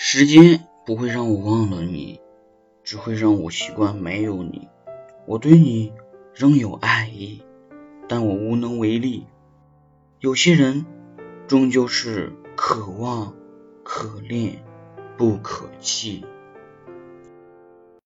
时间不会让我忘了你只会让我习惯没有你。我对你仍有爱意但我无能为力。有些人终究是可望可恋不可弃。